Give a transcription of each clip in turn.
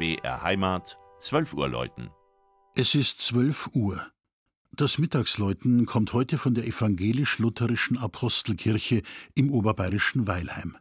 BR Heimat, 12 Uhr läuten. Es ist 12 Uhr. Das Mittagsläuten kommt heute von der evangelisch-lutherischen Apostelkirche im oberbayerischen Weilheim.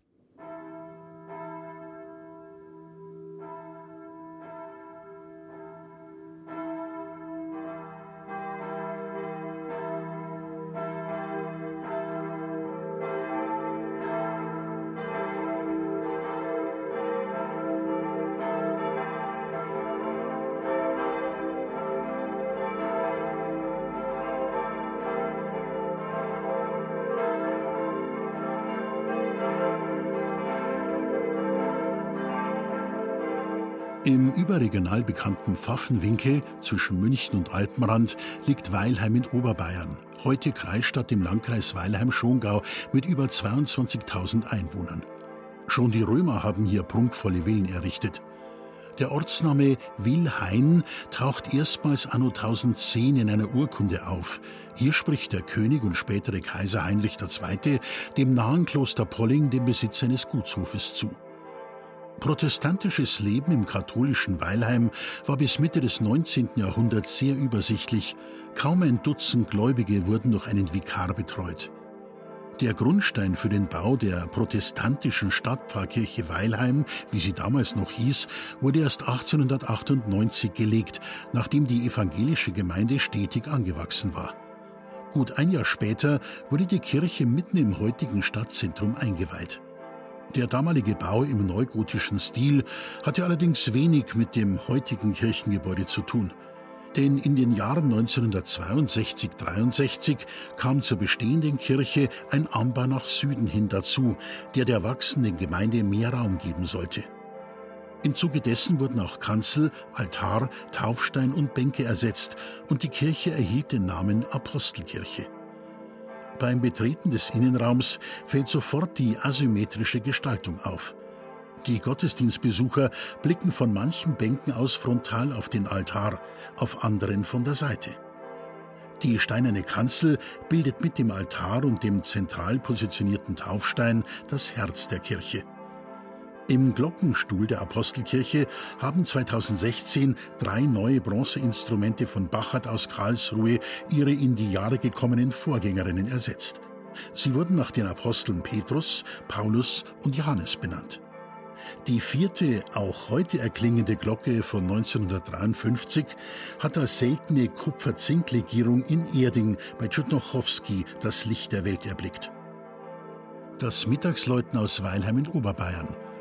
Im überregional bekannten Pfaffenwinkel zwischen München und Alpenrand liegt Weilheim in Oberbayern, heute Kreisstadt im Landkreis Weilheim-Schongau mit über 22.000 Einwohnern. Schon die Römer haben hier prunkvolle Villen errichtet. Der Ortsname Wilhain taucht erstmals anno 1010 in einer Urkunde auf. Hier spricht der König und spätere Kaiser Heinrich II. dem nahen Kloster Polling den Besitz eines Gutshofes zu. Protestantisches Leben im katholischen Weilheim war bis Mitte des 19. Jahrhunderts sehr übersichtlich. Kaum ein Dutzend Gläubige wurden durch einen Vikar betreut. Der Grundstein für den Bau der protestantischen Stadtpfarrkirche Weilheim, wie sie damals noch hieß, wurde erst 1898 gelegt, nachdem die evangelische Gemeinde stetig angewachsen war. Gut ein Jahr später wurde die Kirche mitten im heutigen Stadtzentrum eingeweiht. Der damalige Bau im neugotischen Stil hatte allerdings wenig mit dem heutigen Kirchengebäude zu tun. Denn in den Jahren 1962-63 kam zur bestehenden Kirche ein Anbau nach Süden hin dazu, der der wachsenden Gemeinde mehr Raum geben sollte. Im Zuge dessen wurden auch Kanzel, Altar, Taufstein und Bänke ersetzt und die Kirche erhielt den Namen Apostelkirche. Beim Betreten des Innenraums fällt sofort die asymmetrische Gestaltung auf. Die Gottesdienstbesucher blicken von manchen Bänken aus frontal auf den Altar, auf anderen von der Seite. Die steinerne Kanzel bildet mit dem Altar und dem zentral positionierten Taufstein das Herz der Kirche. Im Glockenstuhl der Apostelkirche haben 2016 drei neue Bronzeinstrumente von Bachert aus Karlsruhe ihre in die Jahre gekommenen Vorgängerinnen ersetzt. Sie wurden nach den Aposteln Petrus, Paulus und Johannes benannt. Die vierte, auch heute erklingende Glocke von 1953 hat als seltene Kupfer-Zink-Legierung in Erding bei Tschutnochowski das Licht der Welt erblickt. Das Mittagsläuten aus Weilheim in Oberbayern